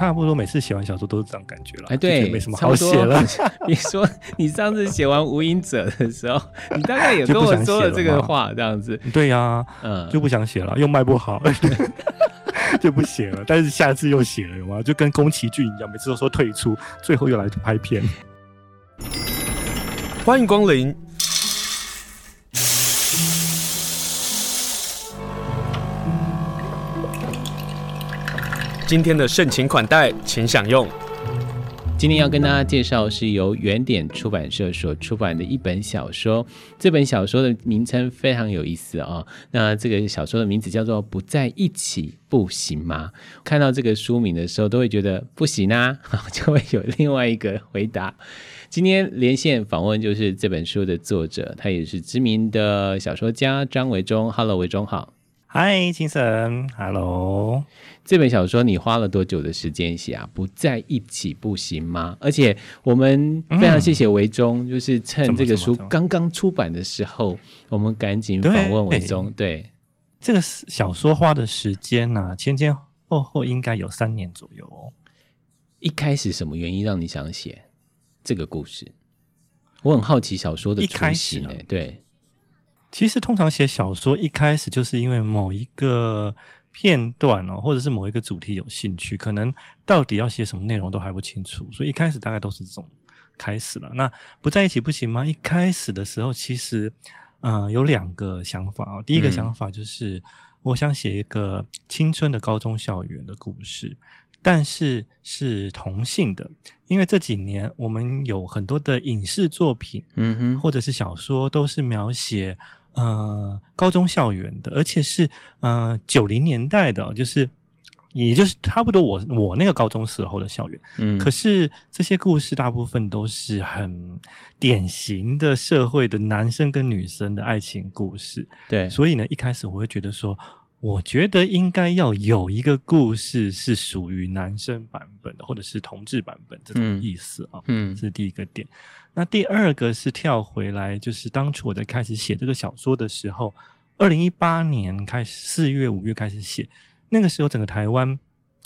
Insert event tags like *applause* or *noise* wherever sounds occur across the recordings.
差不多每次写完小说都是这种感觉了。哎，对，没什么好写了。你说 *laughs* 你上次写完《无影者》的时候，你大概也 *laughs* 跟我说了这个话，这样子。对呀、啊，嗯，就不想写了，又卖不好，*laughs* 就不写了。但是下次又写了，有吗？就跟宫崎骏一样，每次都说退出，最后又来拍片。欢迎光临。今天的盛情款待，请享用。今天要跟大家介绍是由原点出版社所出版的一本小说。这本小说的名称非常有意思啊、哦。那这个小说的名字叫做《不在一起不行吗》？看到这个书名的时候，都会觉得不行啊，*laughs* 就会有另外一个回答。今天连线访问就是这本书的作者，他也是知名的小说家张维中。Hello，维中好。嗨，清晨，Hello。这本小说你花了多久的时间写啊？不在一起不行吗？而且我们非常谢谢维中，嗯、就是趁这个书刚刚出版的时候，我们赶紧访问维中。对，对这个小说花的时间呢、啊，前前后后应该有三年左右哦。一开始什么原因让你想写这个故事？我很好奇小说的开始呢。对。其实通常写小说一开始就是因为某一个片段哦，或者是某一个主题有兴趣，可能到底要写什么内容都还不清楚，所以一开始大概都是这种开始了。那不在一起不行吗？一开始的时候其实，嗯、呃，有两个想法哦。第一个想法就是我想写一个青春的高中校园的故事。但是是同性的，因为这几年我们有很多的影视作品，嗯哼，或者是小说，都是描写呃高中校园的，而且是呃九零年代的，就是也就是差不多我我那个高中时候的校园，嗯，可是这些故事大部分都是很典型的社会的男生跟女生的爱情故事，对，所以呢，一开始我会觉得说。我觉得应该要有一个故事是属于男生版本的，或者是同志版本这种意思啊。嗯，这是第一个点。那第二个是跳回来，就是当初我在开始写这个小说的时候，二零一八年开始，四月五月开始写，那个时候整个台湾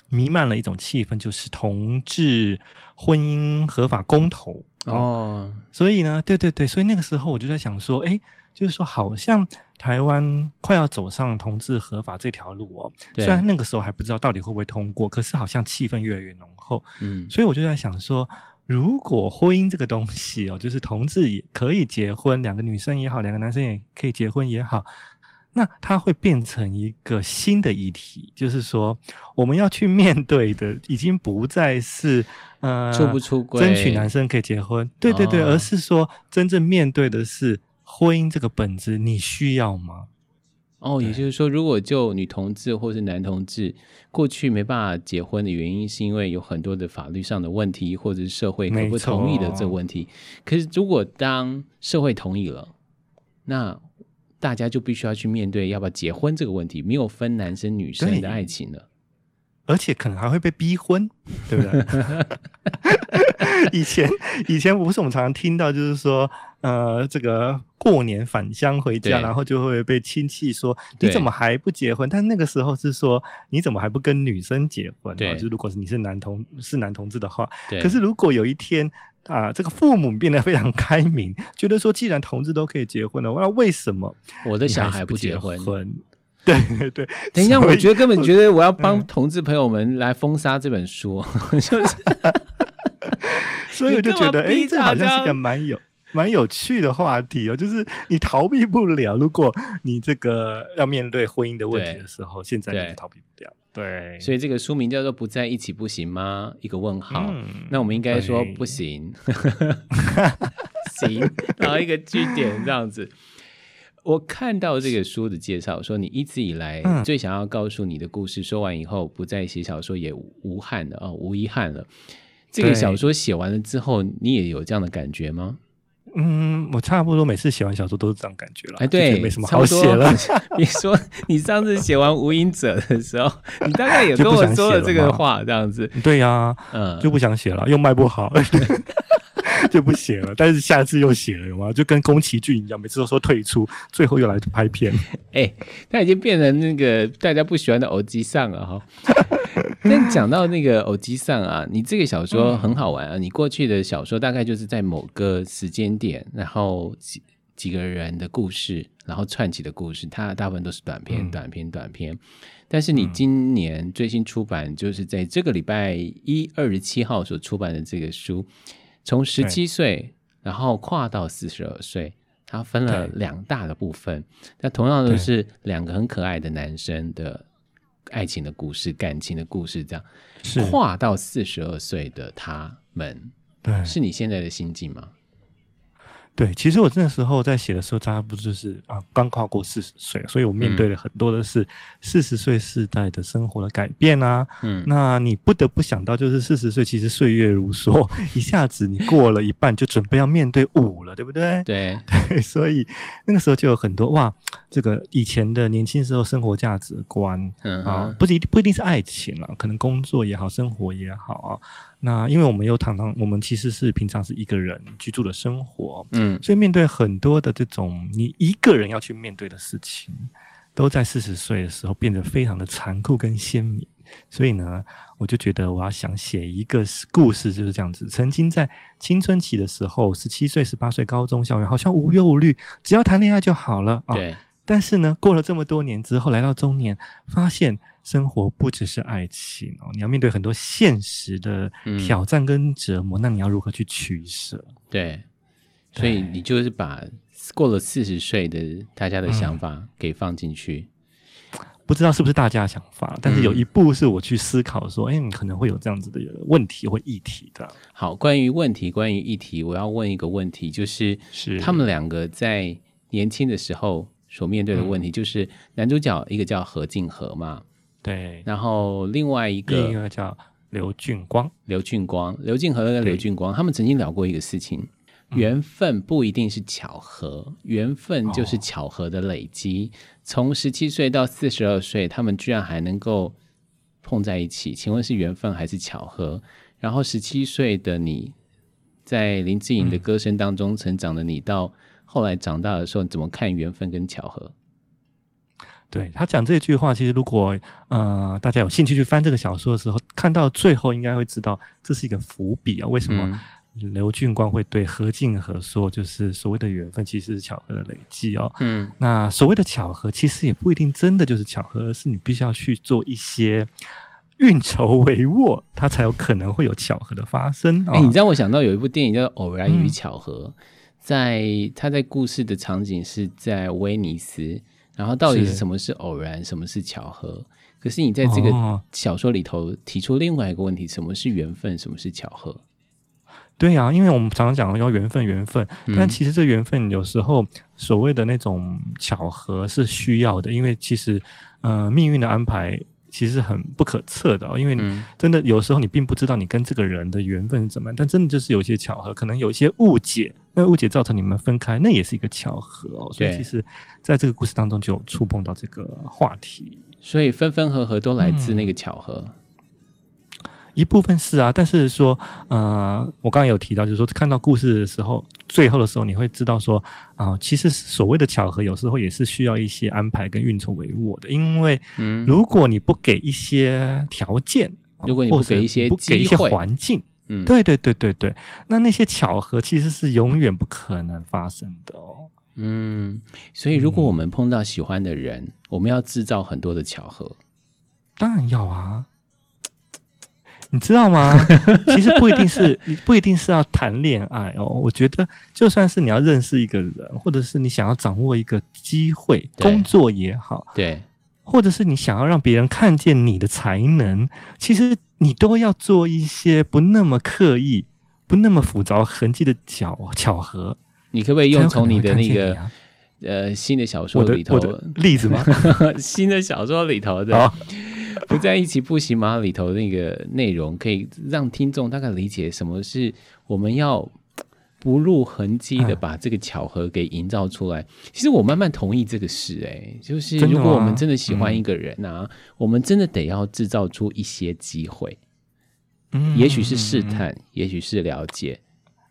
弥漫了一种气氛，就是同志婚姻合法公投哦。所以呢，对对对，所以那个时候我就在想说，诶，就是说好像。台湾快要走上同志合法这条路哦，虽然那个时候还不知道到底会不会通过，可是好像气氛越来越浓厚。嗯，所以我就在想说，如果婚姻这个东西哦，就是同志也可以结婚，两个女生也好，两个男生也可以结婚也好，那它会变成一个新的议题，就是说我们要去面对的已经不再是呃出不出轨，争取男生可以结婚，对对对，哦，而是说真正面对的是。婚姻这个本质，你需要吗？哦，也就是说，如果就女同志或是男同志过去没办法结婚的原因，是因为有很多的法律上的问题，或者是社会可不同意的这个问题。可是，如果当社会同意了，那大家就必须要去面对要不要结婚这个问题，没有分男生女生的爱情了。而且可能还会被逼婚，*laughs* 对不对？*laughs* 以前以前不是我们常常听到，就是说，呃，这个过年返乡回家，然后就会被亲戚说，你怎么还不结婚？但那个时候是说，你怎么还不跟女生结婚？对，就如果是你是男同是男同志的话，对。可是如果有一天啊，这个父母变得非常开明，觉得说，既然同志都可以结婚了，那为什么我的小孩不结婚？*laughs* 对对对，等一下，我觉得根本觉得我要帮同志朋友们来封杀这本书，嗯、*laughs* 就是，*laughs* 所以我就觉得，哎，这好像是个蛮有蛮有趣的话题哦，就是你逃避不了，如果你这个要面对婚姻的问题的时候，现在你逃避不掉。对，所以这个书名叫做“不在一起不行吗？”一个问号，嗯、那我们应该说不行，行，然后一个句点这样子。我看到这个书的介绍，说你一直以来最想要告诉你的故事，说完以后不再写小说也无憾了啊，无遗憾了。这个小说写完了之后，你也有这样的感觉吗？嗯，我差不多每次写完小说都是这样感觉了。哎，对，没什么好写了。你说你上次写完《无影者》的时候，你大概也跟我说了这个话，这样子。对呀、啊，嗯，就不想写了，又卖不好。*laughs* 就不写了，*laughs* 但是下次又写了，有吗？就跟宫崎骏一样，每次都说退出，最后又来拍片。*laughs* 哎、欸，他已经变成那个大家不喜欢的欧吉桑了哈。*laughs* 但讲到那个欧吉桑啊，你这个小说很好玩啊。你过去的小说大概就是在某个时间点，然后几几个人的故事，然后串起的故事，它大部分都是短篇、短篇、短篇。但是你今年最新出版，就是在这个礼拜一二十七号所出版的这个书，从十七岁然后跨到四十二岁，它分了两大的部分。那同样都是两个很可爱的男生的。爱情的故事，感情的故事，这样跨到四十二岁的他们，对，是你现在的心境吗？对，其实我那时候在写的时候，大家不多就是啊，刚跨过四十岁，所以我面对的很多的是四十岁世代的生活的改变啊。嗯，那你不得不想到，就是四十岁其实岁月如梭，一下子你过了一半，就准备要面对五了，对不对？对 *laughs* 对，所以那个时候就有很多哇，这个以前的年轻时候生活价值观，嗯啊，不是一定不一定是爱情了，可能工作也好，生活也好啊。那因为我们又常常，我们其实是平常是一个人居住的生活，嗯，所以面对很多的这种你一个人要去面对的事情，都在四十岁的时候变得非常的残酷跟鲜明。所以呢，我就觉得我要想写一个故事，就是这样子。曾经在青春期的时候，十七岁、十八岁高中校园好像无忧无虑，只要谈恋爱就好了啊。对。但是呢，过了这么多年之后，来到中年，发现。生活不只是爱情哦，你要面对很多现实的挑战跟折磨，嗯、那你要如何去取舍？对，所以你就是把过了四十岁的大家的想法给放进去，嗯，不知道是不是大家的想法，但是有一步是我去思考说，哎、嗯，你可能会有这样子的问题或议题的。好，关于问题，关于议题，我要问一个问题，就是是他们两个在年轻的时候所面对的问题，就是男主角一个叫何敬和嘛。对，然后另外一个，一个叫刘俊光，刘俊光，刘俊和跟刘俊光，他们曾经聊过一个事情，缘分不一定是巧合，缘分就是巧合的累积。从十七岁到四十二岁，他们居然还能够碰在一起，请问是缘分还是巧合？然后十七岁的你，在林志颖的歌声当中成长的你，到后来长大的时候，你怎么看缘分跟巧合？对，他讲这句话，其实如果呃大家有兴趣去翻这个小说的时候，看到最后应该会知道这是一个伏笔啊。为什么刘俊光会对何静和说，就是所谓的缘分其实是巧合的累积哦？嗯，那所谓的巧合其实也不一定真的就是巧合，而是你必须要去做一些运筹帷幄，它才有可能会有巧合的发生。哎、哦，你让我想到有一部电影叫《偶然与巧合》，嗯、在他在故事的场景是在威尼斯。然后到底是什么是偶然，什么是巧合？可是你在这个小说里头提出另外一个问题：什么是缘分？什么是巧合？对呀、啊，因为我们常常讲要缘分，缘分，但其实这缘分有时候所谓的那种巧合是需要的，因为其实呃命运的安排。其实很不可测的哦，因为真的有时候你并不知道你跟这个人的缘分是怎么样，但真的就是有一些巧合，可能有一些误解，那误解造成你们分开，那也是一个巧合哦。所以其实在这个故事当中就有触碰到这个话题，所以分分合合都来自那个巧合。嗯一部分是啊，但是说，呃，我刚刚有提到，就是说看到故事的时候，最后的时候，你会知道说，啊、呃，其实所谓的巧合，有时候也是需要一些安排跟运筹帷幄的。因为，如果你不给一些条件，嗯、如果你不给一些不给一些环境，嗯，对对对对对，那那些巧合其实是永远不可能发生的哦。嗯，所以如果我们碰到喜欢的人，嗯、我们要制造很多的巧合，当然要啊。你知道吗？*laughs* 其实不一定是，不一定是要谈恋爱哦。我觉得，就算是你要认识一个人，或者是你想要掌握一个机会，工作也好，对，或者是你想要让别人看见你的才能，其实你都要做一些不那么刻意、不那么复杂痕迹的巧巧合。你可不可以用从你的那个呃 *laughs* 新的小说里头的例子吗？新的小说里头的。*laughs* 不在一起不行吗？里头那个内容可以让听众大概理解什么是我们要不露痕迹的把这个巧合给营造出来。其实我慢慢同意这个事，哎，就是如果我们真的喜欢一个人啊，我们真的得要制造出一些机会，嗯，也许是试探，也许是了解，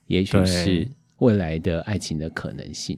也许是未来的爱情的可能性。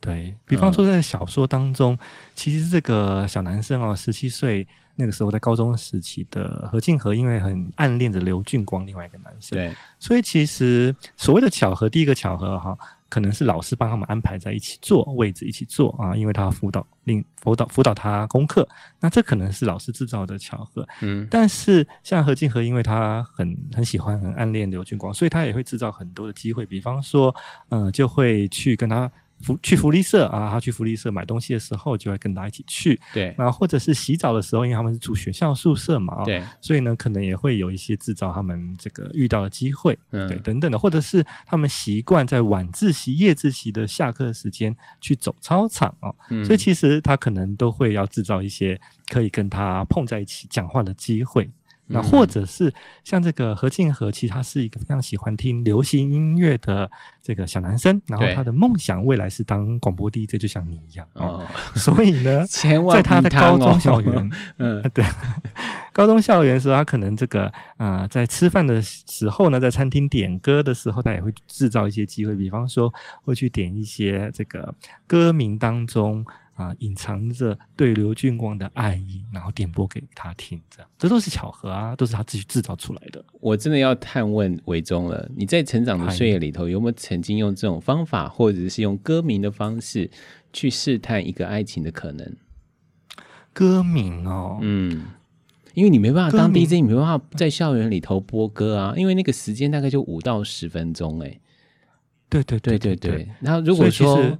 对，比方说，在小说当中，嗯、其实这个小男生哦，十七岁那个时候在高中时期的何敬和，因为很暗恋着刘俊光，另外一个男生，对，所以其实所谓的巧合，第一个巧合哈。可能是老师帮他们安排在一起坐位置一起坐啊，因为他辅导另辅导辅导他功课，那这可能是老师制造的巧合。嗯，但是像何敬和，因为他很很喜欢很暗恋刘俊光，所以他也会制造很多的机会，比方说，嗯、呃，就会去跟他。福去福利社啊，他去福利社买东西的时候，就会跟他一起去。对，然后或者是洗澡的时候，因为他们是住学校宿舍嘛，对，所以呢，可能也会有一些制造他们这个遇到的机会，嗯，对，等等的，或者是他们习惯在晚自习、夜自习的下课时间去走操场啊，嗯，所以其实他可能都会要制造一些可以跟他碰在一起讲话的机会。那或者是像这个何敬和，其实他是一个非常喜欢听流行音乐的这个小男生，然后他的梦想未来是当广播 DJ，就像你一样哦。所以呢，*laughs* 在他的高中校园，*laughs* 嗯，*laughs* 对，高中校园的时候，他可能这个啊、呃，在吃饭的时候呢，在餐厅点歌的时候，他也会制造一些机会，比方说会去点一些这个歌名当中。啊，隐藏着对刘俊光的爱意，然后点播给他听，这样，这都是巧合啊，都是他自己制造出来的。我真的要探问维中了，你在成长的岁月里头，有没有曾经用这种方法，或者是用歌名的方式去试探一个爱情的可能？歌名哦，嗯，因为你没办法当 DJ，你没办法在校园里头播歌啊，因为那个时间大概就五到十分钟，哎，对对对对对。然后如果说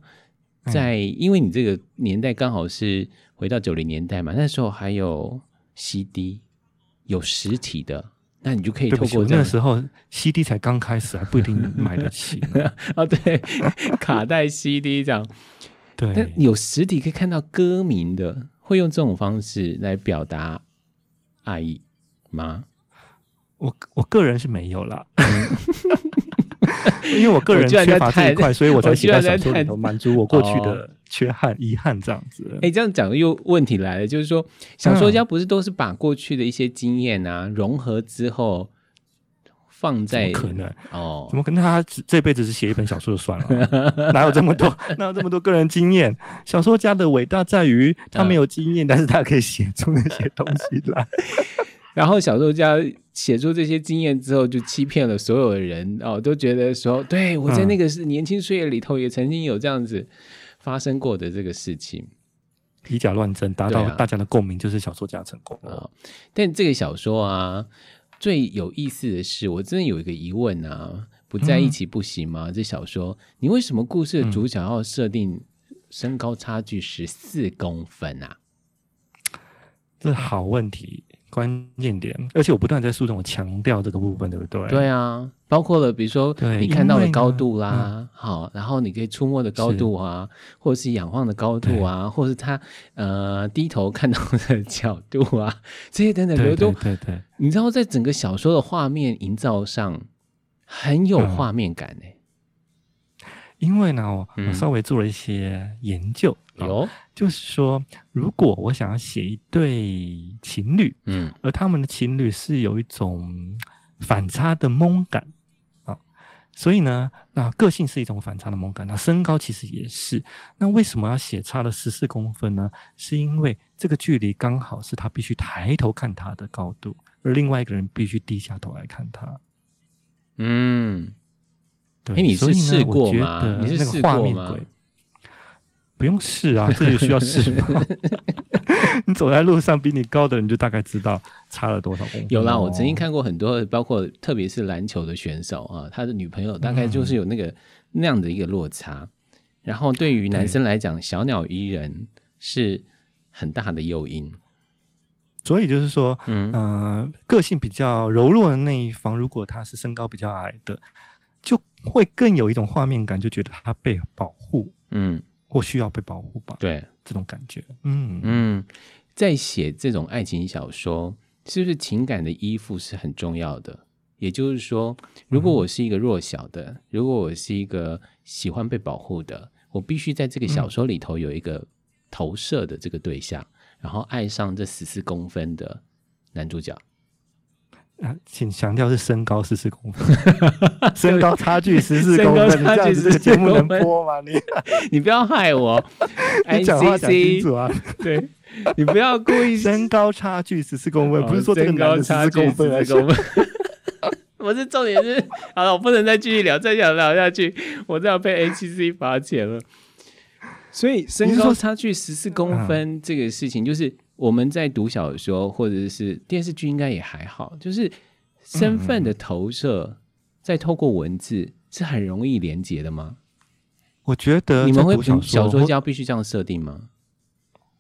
在，因为你这个年代刚好是回到九零年代嘛，那时候还有 CD，有实体的，那你就可以透过那时候 CD 才刚开始，还不一定买得起 *laughs* 啊。对，*laughs* 卡带 CD 这样，对，但有实体可以看到歌名的，会用这种方式来表达爱意吗？我我个人是没有啦。*laughs* *laughs* 因为我个人缺乏这一块，*laughs* 所以我才写在小说里头，满足我过去的缺憾、遗憾这样子。哎、欸，这样讲又问题来了，就是说，小说家不是都是把过去的一些经验啊、嗯、融合之后放在？可能哦？怎么可能？他这辈子只写一本小说就算了？*laughs* 哪有这么多？哪有这么多个人经验？小说家的伟大在于他没有经验，嗯、但是他可以写出那些东西来。然后小说家写出这些经验之后，就欺骗了所有的人哦，都觉得说，对，我在那个是年轻岁月里头也曾经有这样子发生过的这个事情，以假乱真，达到大家的共鸣，就是小说家成功了。啊。但这个小说啊，最有意思的是，我真的有一个疑问啊，不在一起不行吗？嗯、这小说你为什么故事的主角要设定身高差距十四公分啊？这好问题。关键点，而且我不断在书中强调这个部分，对不对？对啊，包括了比如说你看到的高度啦，嗯、好，然后你可以触摸的高度啊，或者是仰望的高度啊，或者是他呃低头看到的角度啊，*laughs* 这些等等，都对对对，你知道，在整个小说的画面营造上很有画面感呢、欸。因为呢，我稍微做了一些研究，有、嗯，就是说，如果我想要写一对情侣，嗯，而他们的情侣是有一种反差的懵感啊，所以呢，那个性是一种反差的萌感，那身高其实也是。那为什么要写差了十四公分呢？是因为这个距离刚好是他必须抬头看他的高度，而另外一个人必须低下头来看他，嗯。对，欸、你是试过吗？你是试过吗？不用试啊，这就需要试吗？*laughs* 你走在路上，比你高的人就大概知道差了多少公分。有啦，我曾经看过很多，包括特别是篮球的选手啊，他的女朋友大概就是有那个、嗯、那样的一个落差。然后对于男生来讲，小鸟依人是很大的诱因。所以就是说，嗯、呃，个性比较柔弱的那一方，如果他是身高比较矮的。就会更有一种画面感，就觉得他被保护，嗯，或需要被保护吧？对，这种感觉，嗯嗯，在写这种爱情小说，是不是情感的依附是很重要的？也就是说，如果我是一个弱小的，嗯、如果我是一个喜欢被保护的，我必须在这个小说里头有一个投射的这个对象，嗯、然后爱上这十四公分的男主角。啊，请强调是身高十四公分，*laughs* 身高差距十四公分，你这样子这个节目能播吗？你 *laughs* 你不要害我，*laughs* 你讲话讲清楚啊！对，你不要故意身高差距十四公分，哦，不是说这个男的十四公分，公分。我是重点是，好了，我不能再继续聊，再想聊下去，我这样被 HC 罚钱了。所以身高差距十四公分这个事情，就是我们在读小说或者是电视剧，应该也还好，就是身份的投射，在透过文字是很容易连接的吗？我觉得你们会小说家必须这样设定吗？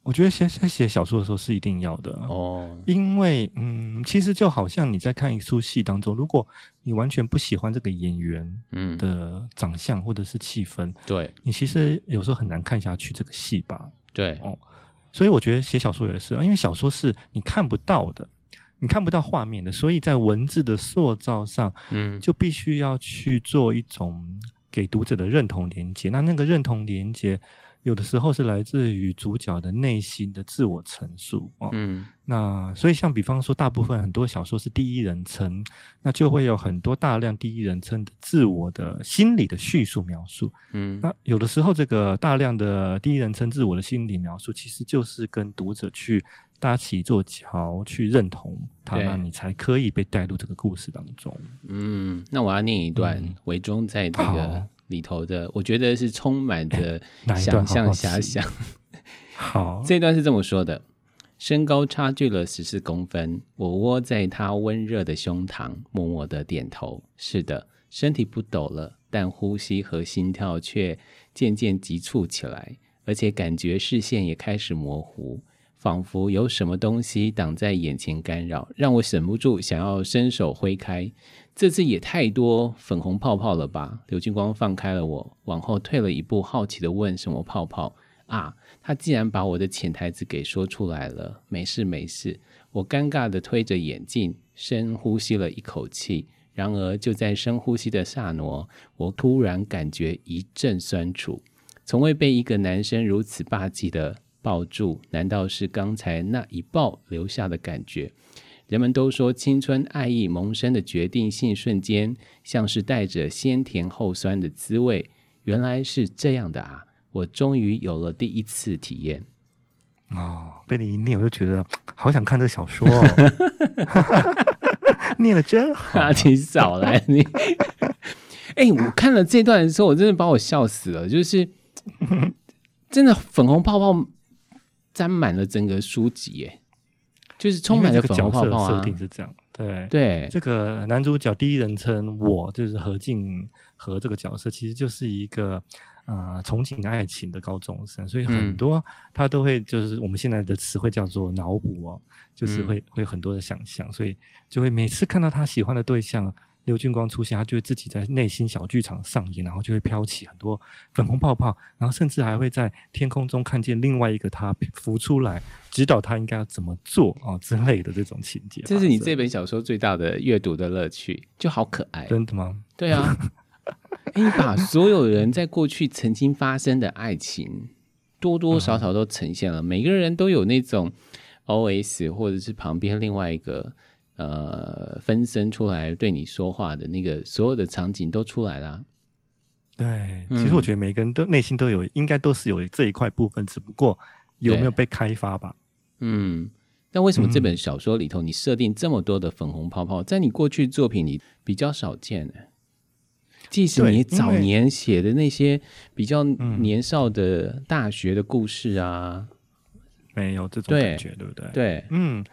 我觉得写在写小说的时候是一定要的哦，因为嗯，其实就好像你在看一出戏当中，如果你完全不喜欢这个演员嗯的长相或者是气氛，对、嗯、你其实有时候很难看下去这个戏吧？对哦，所以我觉得写小说也是，因为小说是你看不到的，你看不到画面的，所以在文字的塑造上，嗯，就必须要去做一种给读者的认同连接。那那个认同连接。有的时候是来自于主角的内心的自我陈述哦，嗯，那所以像比方说，大部分很多小说是第一人称，那就会有很多大量第一人称的自我的心理的叙述描述，嗯，那有的时候这个大量的第一人称自我的心理描述，其实就是跟读者去搭起一座桥，去认同他，那你才可以被带入这个故事当中。嗯，那我要念一段，维、嗯、中在这个。里头的，我觉得是充满着想象遐想。好，*laughs* 这段是这么说的：身高差距了十四公分，我窝在他温热的胸膛，默默的点头。是的，身体不抖了，但呼吸和心跳却渐渐急促起来，而且感觉视线也开始模糊，仿佛有什么东西挡在眼前干扰，让我忍不住想要伸手挥开。这次也太多粉红泡泡了吧？刘俊光放开了我，往后退了一步，好奇地问：“什么泡泡啊？”他竟然把我的潜台词给说出来了。没事没事，我尴尬地推着眼镜，深呼吸了一口气。然而就在深呼吸的刹那，我突然感觉一阵酸楚，从未被一个男生如此霸气地抱住。难道是刚才那一抱留下的感觉？人们都说青春爱意萌生的决定性瞬间，像是带着先甜后酸的滋味。原来是这样的啊！我终于有了第一次体验。哦，被你一念，我就觉得好想看这小说哦。*laughs* 念的真好，啊，你少来你。哎、欸，我看了这段的时候，我真的把我笑死了。就是 *laughs* 真的粉红泡泡沾满了整个书籍耶。就是充满了粉红泡泡啊！设定是这样，对对。这个男主角第一人称我，就是何静和这个角色，其实就是一个呃憧憬爱情的高中生，所以很多他都会就是我们现在的词汇叫做脑补哦，就是会会有很多的想象，所以就会每次看到他喜欢的对象。刘俊光出现，他就会自己在内心小剧场上演，然后就会飘起很多粉红泡泡，然后甚至还会在天空中看见另外一个他浮出来，指导他应该要怎么做啊、哦、之类的这种情节。这是你这本小说最大的阅读的乐趣，就好可爱。真的吗？对啊，*laughs* 你把所有人在过去曾经发生的爱情，多多少少都呈现了，嗯、每个人都有那种 OS，或者是旁边另外一个。呃，分身出来对你说话的那个所有的场景都出来了。对，其实我觉得每个人都内心都有，应该都是有这一块部分，只不过有没有被开发吧。嗯，但为什么这本小说里头你设定这么多的粉红泡泡，在你过去作品里比较少见呢？即使你早年写的那些比较年少的大学的故事啊，没有这种感觉，对不对？对，嗯。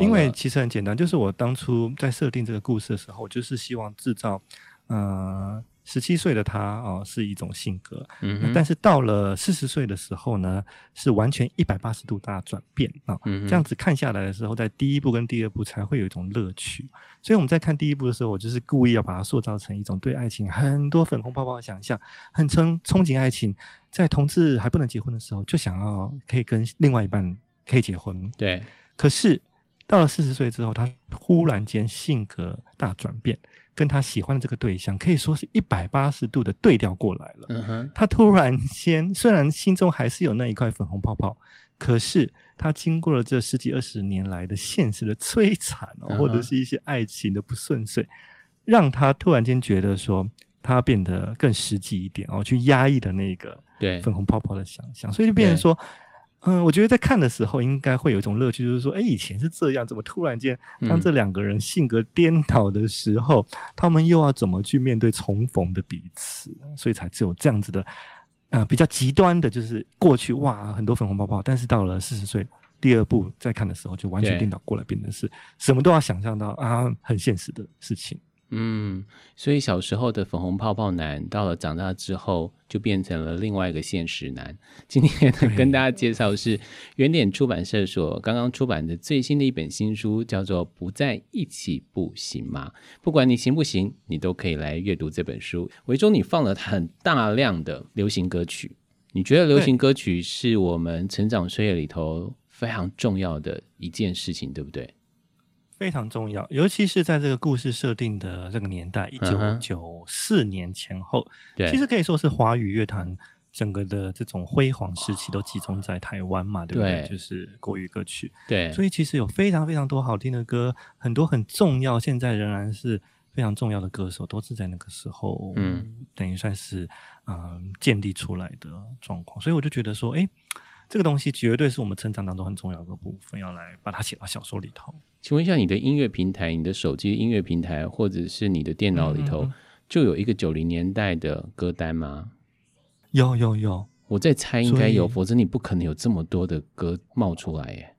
因为其实很简单，就是我当初在设定这个故事的时候，我就是希望制造，呃，十七岁的他哦、呃、是一种性格，嗯，但是到了四十岁的时候呢，是完全一百八十度大转变啊、呃嗯，这样子看下来的时候，在第一部跟第二部才会有一种乐趣。所以我们在看第一部的时候，我就是故意要把它塑造成一种对爱情很多粉红泡泡的想象，很憧憧憬爱情，在同志还不能结婚的时候，就想要可以跟另外一半可以结婚，对，可是。到了四十岁之后，他忽然间性格大转变，跟他喜欢的这个对象可以说是一百八十度的对调过来了。嗯哼，他突然间虽然心中还是有那一块粉红泡泡，可是他经过了这十几二十年来的现实的摧残哦，或者是一些爱情的不顺遂，让他突然间觉得说，他变得更实际一点哦，去压抑的那个对粉红泡泡的想象，所以就变成说。嗯，我觉得在看的时候应该会有一种乐趣，就是说，哎，以前是这样，怎么突然间当这两个人性格颠倒的时候，嗯、他们又要怎么去面对重逢的彼此？所以才只有这样子的，呃，比较极端的，就是过去哇很多粉红泡泡，但是到了四十岁第二部再看的时候，就完全颠倒过来，变成是什么都要想象到啊，很现实的事情。嗯，所以小时候的粉红泡泡男，到了长大之后，就变成了另外一个现实男。今天，跟大家介绍是原点出版社所刚刚出版的最新的一本新书，叫做《不在一起不行吗》。不管你行不行，你都可以来阅读这本书。维中，你放了很大量的流行歌曲，你觉得流行歌曲是我们成长岁月里头非常重要的一件事情，对不对？非常重要，尤其是在这个故事设定的这个年代，一九九四年前后，对，其实可以说是华语乐坛整个的这种辉煌时期都集中在台湾嘛，对不对？对，就是国语歌曲，对，所以其实有非常非常多好听的歌，很多很重要，现在仍然是非常重要的歌手，都是在那个时候，嗯，等于算是嗯、呃、建立出来的状况，所以我就觉得说，哎。这个东西绝对是我们成长当中很重要的部分，要来把它写到小说里头。请问一下，你的音乐平台、你的手机音乐平台，或者是你的电脑里头，嗯嗯嗯，就有一个九零年代的歌单吗？有有有，我在猜应该有，否则你不可能有这么多的歌冒出来耶。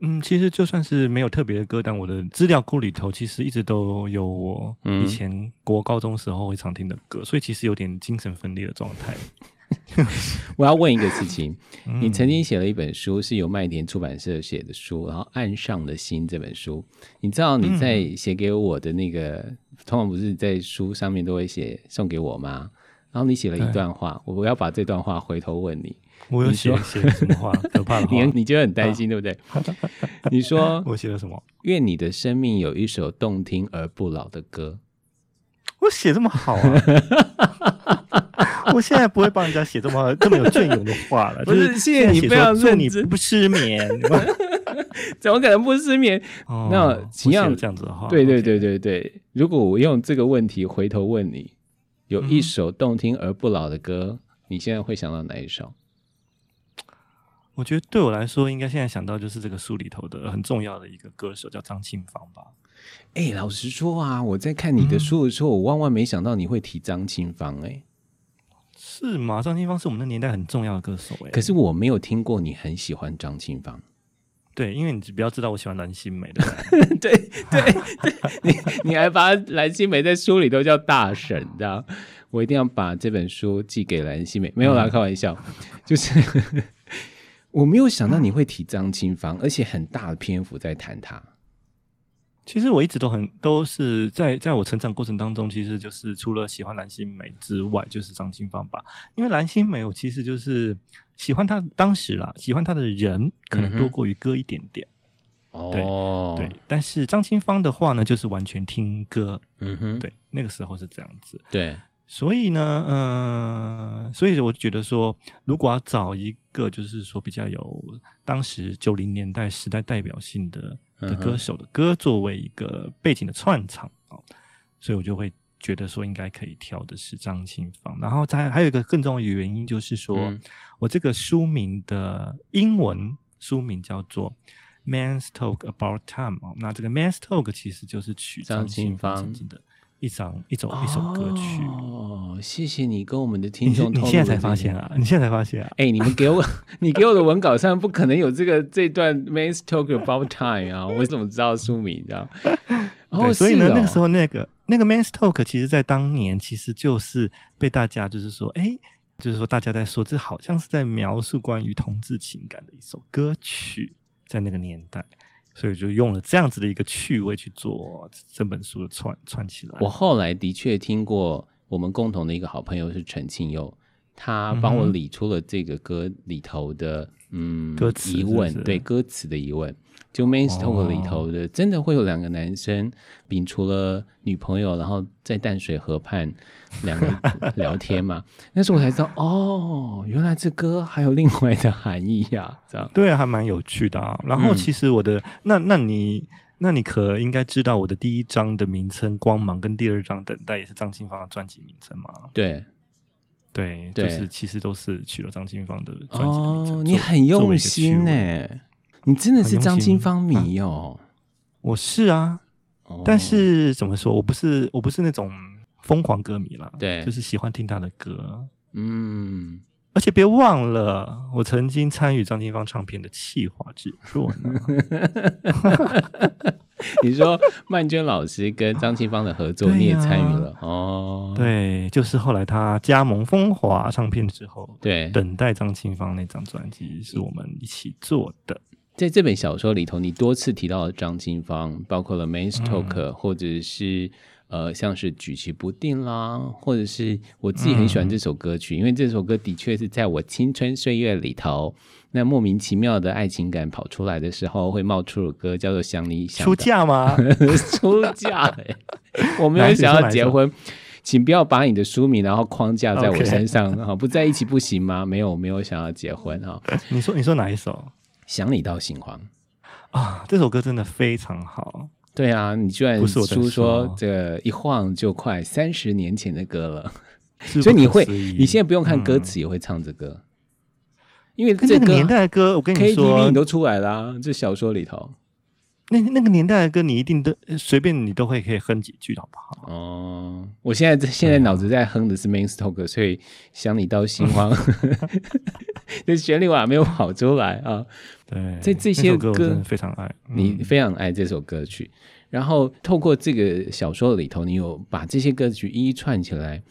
嗯，其实就算是没有特别的歌单，我的资料库里头其实一直都有我以前国高中时候会常听的歌，嗯、所以其实有点精神分裂的状态。我要问一个事情，你曾经写了一本书，是由麦田出版社写的书，然后《岸上的心》这本书，你知道你在写给我的那个，嗯、通常不是在书上面都会写送给我吗？然后你写了一段话，我要把这段话回头问你，我有写写什么话？*laughs* 可怕的话，你你觉得很担心，啊、对不对？*laughs* 你说我写了什么？愿你的生命有一首动听而不老的歌。我写这么好啊！*laughs* 我现在不会帮人家写这么这么有隽永的话了。不是，谢谢你非常认真，祝你不失眠。*laughs* 怎么可能不失眠？哦、那请要这样子的话，对对对对对。如果我用这个问题回头问你，有一首动听而不老的歌，嗯、你现在会想到哪一首？我觉得对我来说，应该现在想到就是这个书里头的很重要的一个歌手，叫张清芳吧。哎、欸，老实说啊，我在看你的书的时候，嗯、我万万没想到你会提张清芳。哎，是吗？张清芳是我们那年代很重要的歌手。哎，可是我没有听过你很喜欢张清芳。对，因为你比较知道我喜欢蓝心湄的。对对 *laughs* 对，你你还把蓝心湄在书里都叫大神，知道？我一定要把这本书寄给蓝心湄。没有啦，开玩笑，就是 *laughs* 我没有想到你会提张清芳，而且很大的篇幅在谈她。其实我一直都很都是在在我成长过程当中，其实就是除了喜欢蓝心湄之外，就是张清芳吧。因为蓝心湄，我其实就是喜欢她当时啦，喜欢她的人可能多过于歌一点点。哦、嗯，对对。但是张清芳的话呢，就是完全听歌。嗯哼，对，那个时候是这样子。对，所以呢，嗯、呃，所以我觉得说，如果要找一个就是说比较有当时九零年代时代代表性的。的歌手的歌作为一个背景的串场啊，所以我就会觉得说应该可以挑的是张清芳，然后再还有一个更重要的原因就是说，嗯、我这个书名的英文书名叫做《Man's Talk About Time》哦，那这个《Man's Talk》其实就是取张清芳的。一张一首一首歌曲哦，谢谢你跟我们的听众。你现在才发现啊？你现在才发现啊？哎、欸，你们给我，*laughs* 你给我的文稿上不可能有这个这段 Man's Talk About Time 啊？我怎么知道书名？你知道？对，所以呢，那个时候那个那个 Man's Talk，其实在当年其实就是被大家就是说，哎、欸，就是说大家在说，这好像是在描述关于同志情感的一首歌曲，在那个年代。所以就用了这样子的一个趣味去做这本书的串串起来。我后来的确听过，我们共同的一个好朋友是陈庆佑，他帮我理出了这个歌里头的嗯歌词疑问，是是对歌词的疑问。就《mainstok》里头的，真的会有两个男生摒除了女朋友，然后在淡水河畔两个聊天嘛？*laughs* 那时候我才知道，哦，原来这歌还有另外的含义呀、啊！这样对，还蛮有趣的啊。然后其实我的、嗯、那，那你那你可应该知道，我的第一张的名称《光芒》跟第二张《等待》也是张清芳的专辑名称嘛？对。对，就是其实都是取了张清芳的专辑。哦，你很用心呢，你真的是张清芳迷哦。啊、我是啊，哦、但是怎么说，我不是我不是那种疯狂歌迷啦，对，就是喜欢听他的歌。嗯。而且别忘了，我曾经参与张清芳唱片的企划制作呢。*laughs* 你说曼娟老师跟张清芳的合作，你也参与了、啊、哦？对，就是后来他加盟风华唱片之后，对，等待张清芳那张专辑是我们一起做的。在这本小说里头，你多次提到了张清芳，包括了《Men's Talk》或者是。呃，像是举棋不定啦，或者是我自己很喜欢这首歌曲，嗯、因为这首歌的确是在我青春岁月里头，那莫名其妙的爱情感跑出来的时候，会冒出首歌叫做《想你想》。*laughs* 出嫁吗？出嫁、欸？我没有想要结婚，请不要把你的书名然后框架在我身上哈不在一起不行吗？没有，没有想要结婚哈。*laughs* 你说，你说哪一首？想你到心慌啊，这首歌真的非常好。对啊，你居然书说。这一晃就快三十年前的歌了，*laughs* 所以你会，你现在不用看歌词也会唱这歌，嗯、因为这个年代的歌，我跟你说，KTV 你都出来啦、啊，这小说里头。那那个年代的歌，你一定都随便你都会可以哼几句，好不好？哦，我现在现在脑子在哼的是《Main Talk》，所以想你到心慌，*laughs* 这旋律我还没有跑出来啊。对，这这些歌，歌非常爱，你非常爱这首歌曲。嗯、然后透过这个小说里头，你有把这些歌曲一一串起来。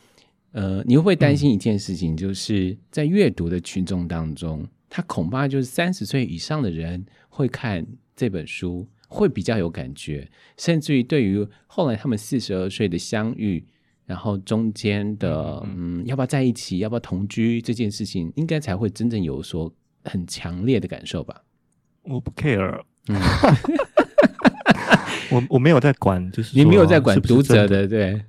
呃，你会不会担心一件事情，就是在阅读的群众当中，嗯、他恐怕就是三十岁以上的人会看这本书。会比较有感觉，甚至于对于后来他们四十二岁的相遇，然后中间的嗯，嗯，要不要在一起，要不要同居这件事情，应该才会真正有所很强烈的感受吧？我不 care，嗯，*laughs* 我我没有在管，就是你没有在管读者的，对。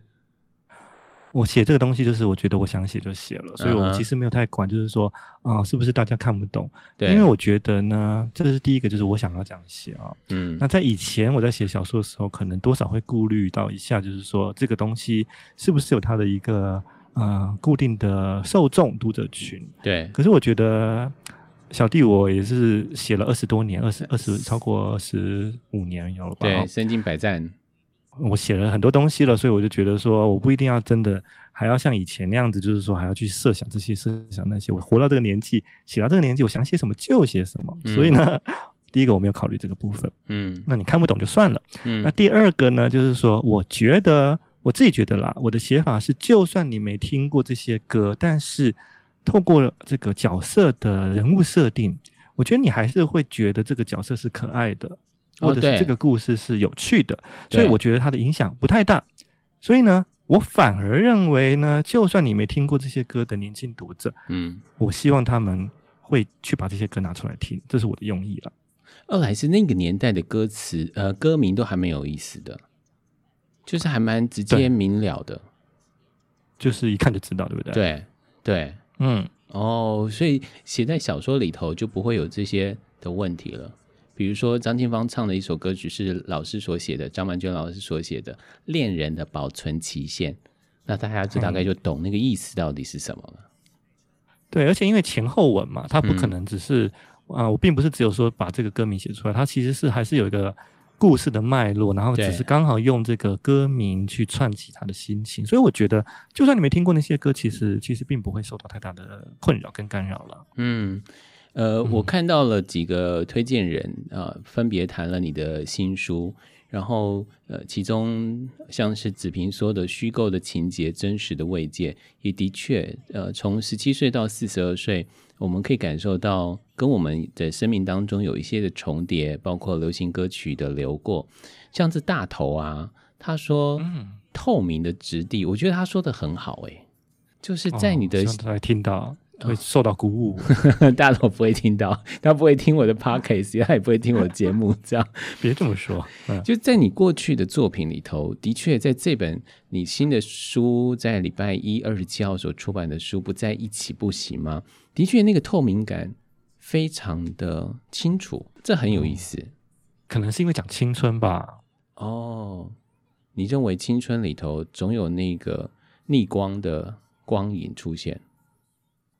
我写这个东西就是我觉得我想写就写了，所以我其实没有太管，就是说啊，是不是大家看不懂？对，因为我觉得呢，这是第一个，就是我想要这样写啊。嗯，那在以前我在写小说的时候，可能多少会顾虑到一下，就是说这个东西是不是有它的一个呃固定的受众读者群？对。可是我觉得小弟我也是写了二十多年，二十二十超过二十五年有了吧？对，身经百战。我写了很多东西了，所以我就觉得说，我不一定要真的还要像以前那样子，就是说还要去设想这些、设想那些。我活到这个年纪，写到这个年纪，我想写什么就写什么。嗯、所以呢，第一个我没有考虑这个部分。*laughs* 嗯，那你看不懂就算了。嗯，那第二个呢，就是说，我觉得我自己觉得啦，我的写法是，就算你没听过这些歌，但是透过这个角色的人物设定，我觉得你还是会觉得这个角色是可爱的。或者是这个故事是有趣的，哦、所以我觉得它的影响不太大。所以呢，我反而认为呢，就算你没听过这些歌的年轻读者，嗯，我希望他们会去把这些歌拿出来听，这是我的用意了。二来是那个年代的歌词，呃，歌名都还蛮有意思的，就是还蛮直接明了的，就是一看就知道，对不对？对对，嗯，哦，所以写在小说里头就不会有这些的问题了。比如说张清芳唱的一首歌曲是老师所写的，张曼娟老师所写的《恋人的保存期限》，那大家就大概就懂那个意思到底是什么了。对，而且因为前后文嘛，他不可能只是啊、嗯呃，我并不是只有说把这个歌名写出来，它其实是还是有一个故事的脉络，然后只是刚好用这个歌名去串起他的心情。所以我觉得，就算你没听过那些歌，其实其实并不会受到太大的困扰跟干扰了。嗯。呃，我看到了几个推荐人啊、呃，分别谈了你的新书，然后呃，其中像是子平说的虚构的情节，真实的慰藉，也的确，呃，从十七岁到四十二岁，我们可以感受到跟我们的生命当中有一些的重叠，包括流行歌曲的流过，像是大头啊，他说，透明的质地，我觉得他说的很好，诶。就是在你的、他听到。会受到鼓舞，*laughs* 大头不会听到，他不会听我的 podcast，他也不会听我的节目，这样 *laughs* 别这么说。嗯、就在你过去的作品里头，的确在这本你新的书，在礼拜一二十七号所出版的书《不在一起不行吗》，的确那个透明感非常的清楚，这很有意思。嗯、可能是因为讲青春吧？哦，你认为青春里头总有那个逆光的光影出现？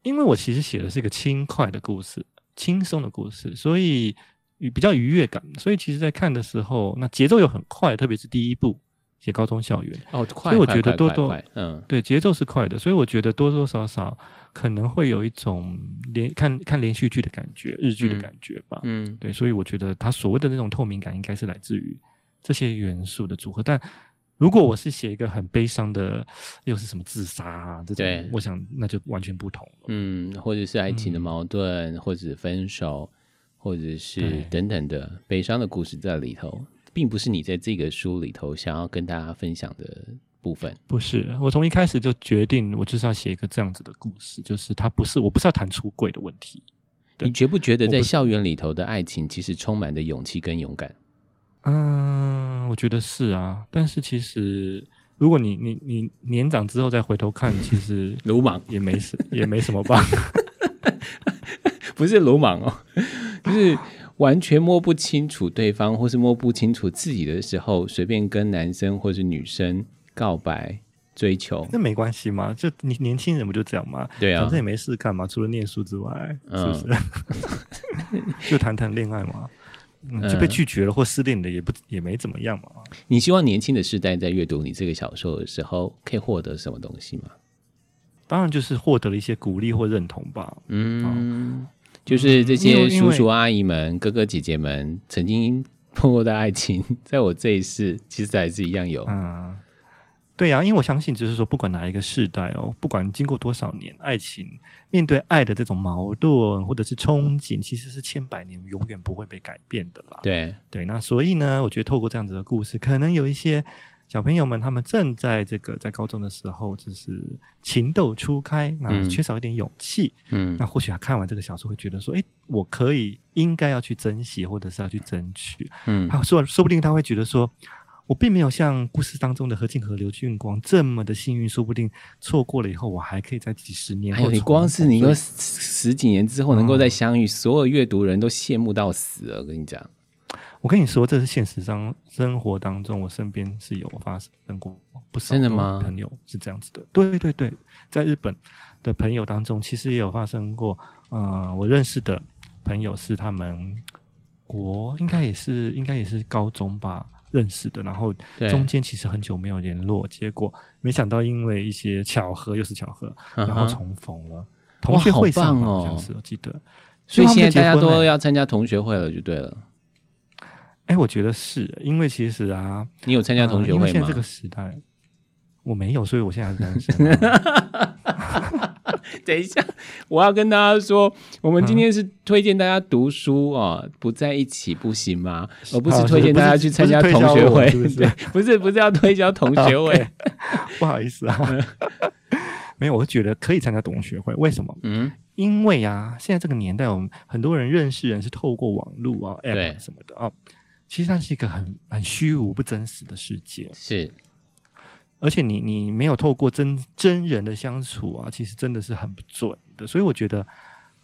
因为我其实写的是一个轻快的故事，轻松的故事，所以比较愉悦感。所以其实，在看的时候，那节奏又很快，特别是第一部写高中校园哦，快，所以我觉得多多嗯，对，节奏是快的，所以我觉得多多少少可能会有一种连看看连续剧的感觉，日剧的感觉吧。嗯，对，所以我觉得他所谓的那种透明感，应该是来自于这些元素的组合，但。如果我是写一个很悲伤的，又是什么自杀啊这种，我想那就完全不同了。嗯，或者是爱情的矛盾，嗯、或者分手，或者是等等的悲伤的故事在里头，并不是你在这个书里头想要跟大家分享的部分。不是，我从一开始就决定，我就是要写一个这样子的故事，就是它不是，我不是要谈出柜的问题。你觉不觉得在校园里头的爱情，其实充满着勇气跟勇敢？嗯，我觉得是啊，但是其实如果你你你年长之后再回头看，其实鲁莽也没什也没什么吧，*laughs* 不是鲁莽哦，就是完全摸不清楚对方，或是摸不清楚自己的时候，随便跟男生或是女生告白追求，那没关系嘛，就你年轻人不就这样吗？对啊，反正也没事干嘛，除了念书之外，是不是？嗯、*laughs* 就谈谈恋爱嘛。嗯、就被拒绝了或失恋了也不也没怎么样嘛。你希望年轻的世代在阅读你这个小说的时候，可以获得什么东西吗？当然就是获得了一些鼓励或认同吧。嗯，就是这些叔叔阿姨们、哥哥姐姐们曾经碰过的爱情，*laughs* 在我这一世其实还是一样有。嗯。对呀、啊，因为我相信，就是说，不管哪一个世代哦，不管经过多少年，爱情面对爱的这种矛盾或者是憧憬，其实是千百年永远不会被改变的啦。对对，那所以呢，我觉得透过这样子的故事，可能有一些小朋友们，他们正在这个在高中的时候，就是情窦初开，那缺少一点勇气，嗯，那或许他看完这个小说，会觉得说，诶，我可以应该要去珍惜，或者是要去争取，嗯，他说说不定他会觉得说。我并没有像故事当中的何静和刘俊光这么的幸运，说不定错过了以后，我还可以在几十年后。还有你光是你说十几年之后能够再相遇，嗯、所有阅读人都羡慕到死了。我跟你讲，我跟你说，这是现实上生活当中，我身边是有发生过不少的朋友是这样子的。对对对，在日本的朋友当中，其实也有发生过。嗯、呃，我认识的朋友是他们国应该也是应该也是高中吧。认识的，然后中间其实很久没有联络，结果没想到因为一些巧合，又是巧合，然后重逢了。同学会上哦，好像是我记得。所以现在大家都要参加同学会了，就对了。哎，我觉得是因为其实啊，你有参加同学会吗？现在这个时代，我没有，所以我现在单身。*laughs* 等一下，我要跟大家说，我们今天是推荐大家读书啊，嗯、不在一起不行吗？而不是推荐大家去参加同学会，是不是？不是，不是要推销同学会。*laughs* Okay. 不好意思啊，*laughs* 没有，我觉得可以参加同学会。为什么？嗯，因为啊，现在这个年代，我们很多人认识人是透过网络啊、App 什么的啊，其实它是一个很很虚无、不真实的世界。是。而且你你没有透过真真人的相处啊，其实真的是很不准的。所以我觉得，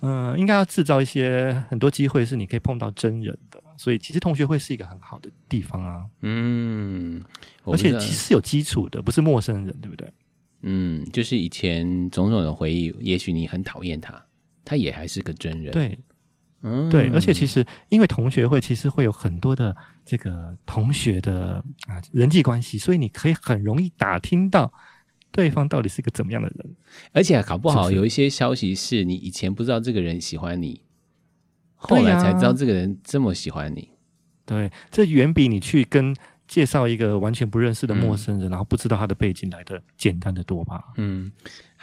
嗯、呃，应该要制造一些很多机会，是你可以碰到真人的。所以其实同学会是一个很好的地方啊。嗯，而且其实是有基础的，不是陌生人，对不对？嗯，就是以前种种的回忆，也许你很讨厌他，他也还是个真人。对。嗯，对，而且其实因为同学会其实会有很多的这个同学的啊人际关系，所以你可以很容易打听到对方到底是个怎么样的人，而且搞不好有一些消息是你以前不知道这个人喜欢你，后来才知道这个人这么喜欢你。对，这远比你去跟介绍一个完全不认识的陌生人，嗯、然后不知道他的背景来的简单的多吧？嗯，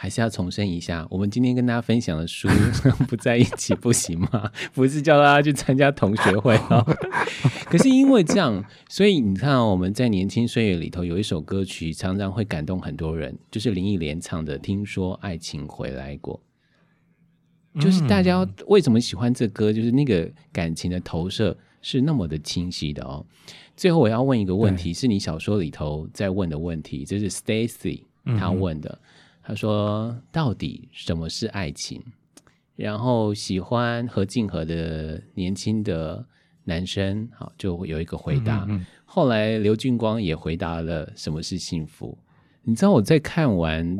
还是要重申一下，我们今天跟大家分享的书 *laughs* 不在一起不行吗？*laughs* 不是叫大家去参加同学会啊。*laughs* 可是因为这样，所以你看，我们在年轻岁月里头有一首歌曲，常常会感动很多人，就是林忆莲唱的《听说爱情回来过》。就是大家为什么喜欢这歌？就是那个感情的投射是那么的清晰的哦。最后我要问一个问题，是你小说里头在问的问题，这是 Stacy 他问的。他说：“到底什么是爱情？”然后喜欢何静和的年轻的男生，好，就有一个回答。后来刘俊光也回答了什么是幸福。你知道我在看完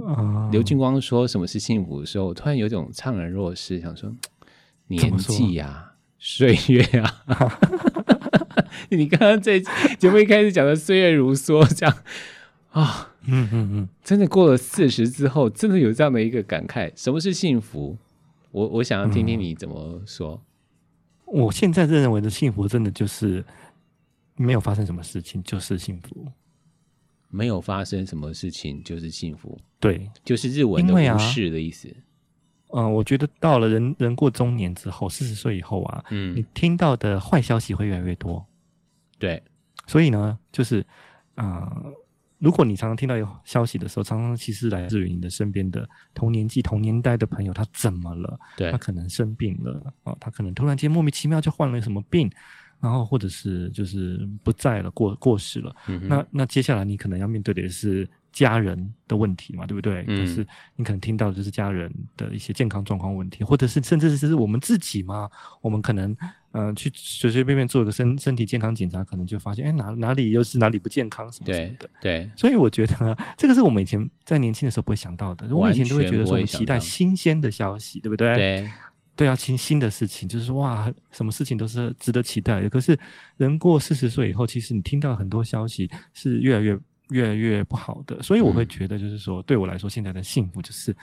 刘俊光说什么是幸福的时候，我突然有种怅然若失，想说年纪呀、啊，岁月啊。*laughs* 你刚刚在节目一开始讲的岁月如梭，这样啊，嗯嗯嗯，真的过了四十之后，真的有这样的一个感慨，什么是幸福？我我想要听听你怎么说。嗯、我现在认为的幸福，真的就是没有发生什么事情就是幸福。没有发生什么事情就是幸福，对，就是日文的无事的意思。嗯、我觉得到了人人过中年之后，四十岁以后啊，嗯，你听到的坏消息会越来越多。对，所以呢，就是啊、呃，如果你常常听到有消息的时候，常常其实来自于你的身边的同年纪、同年代的朋友，他怎么了？对，他可能生病了啊、呃，他可能突然间莫名其妙就患了什么病。然后或者是就是不在了，过过世了，嗯、那那接下来你可能要面对的是家人的问题嘛，对不对？嗯、就是你可能听到的就是家人的一些健康状况问题，或者是甚至是我们自己嘛，我们可能嗯、呃、去随随便便做个身身体健康检查，可能就发现哎哪哪里又是哪里不健康什么什么的。对，对，所以我觉得这个是我们以前在年轻的时候不会想到的，我以前都会觉得说我们期待新鲜的消息，对不对？对。对啊，新新的事情就是说哇，什么事情都是值得期待的。可是人过四十岁以后，其实你听到很多消息是越来越越来越不好的。所以我会觉得，就是说，嗯、对我来说，现在的幸福就是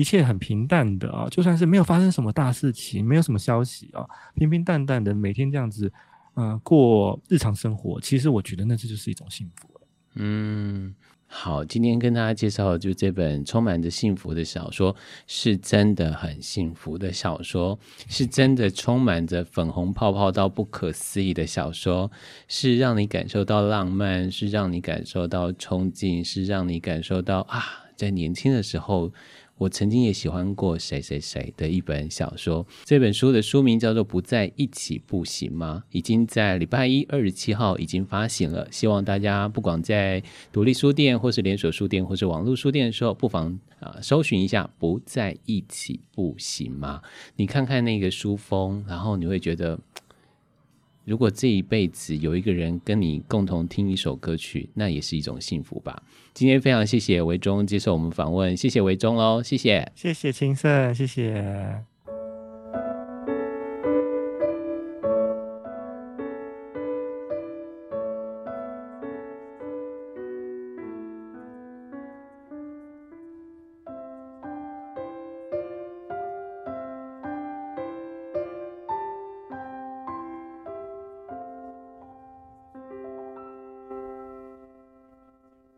一切很平淡的啊，就算是没有发生什么大事情，没有什么消息啊，平平淡淡的每天这样子，嗯、过日常生活。其实我觉得那这就是一种幸福了。嗯。好，今天跟大家介绍的就这本充满着幸福的小说，是真的很幸福的小说，是真的充满着粉红泡泡到不可思议的小说，是让你感受到浪漫，是让你感受到憧憬，是让你感受到啊，在年轻的时候。我曾经也喜欢过谁谁谁的一本小说，这本书的书名叫做《不在一起不行吗》，已经在礼拜一二十七号已经发行了。希望大家不管在独立书店，或是连锁书店，或是网络书店的时候，不妨啊、搜寻一下《不在一起不行吗》。你看看那个书封，然后你会觉得。如果这一辈子有一个人跟你共同听一首歌曲，那也是一种幸福吧。今天非常谢谢维中接受我们访问，谢谢维中喽，谢谢，谢谢青盛，谢谢。